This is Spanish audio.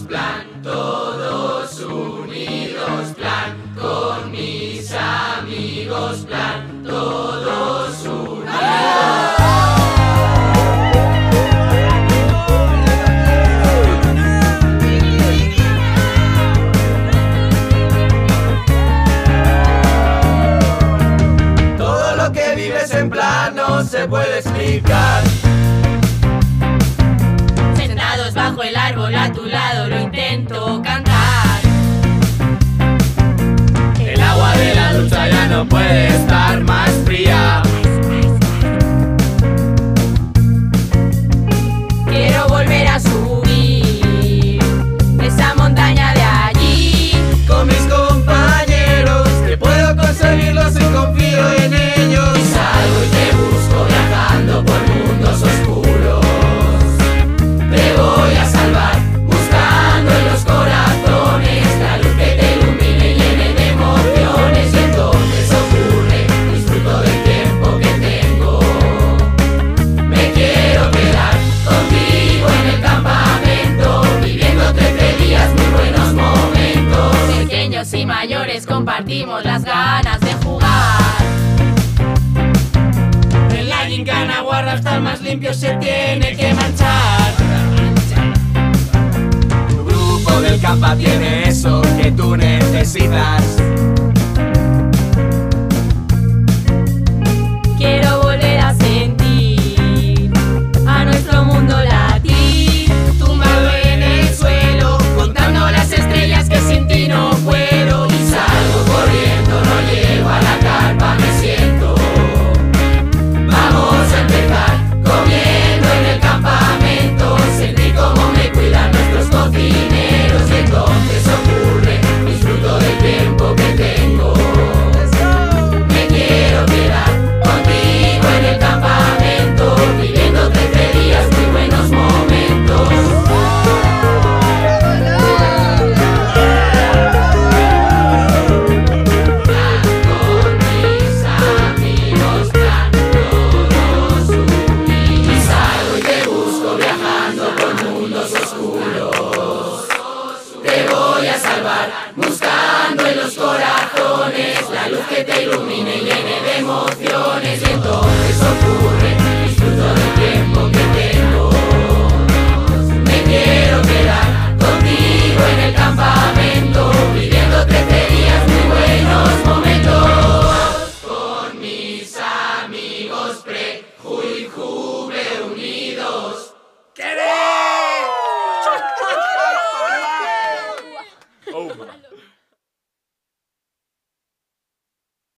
plan, todos unidos, plan, con mis amigos, plan, todos unidos. Todo lo que vives en plan no se puede explicar. sol a tu lado lo intento cantar. El agua de la ducha ya no puede estar más y mayores compartimos las ganas de jugar. En la gincana guarda hasta el más limpio se tiene que manchar. Tu grupo del capa tiene eso que tú necesitas. buscando en los corazones la luz que te ilumine y llene de emociones. Y entonces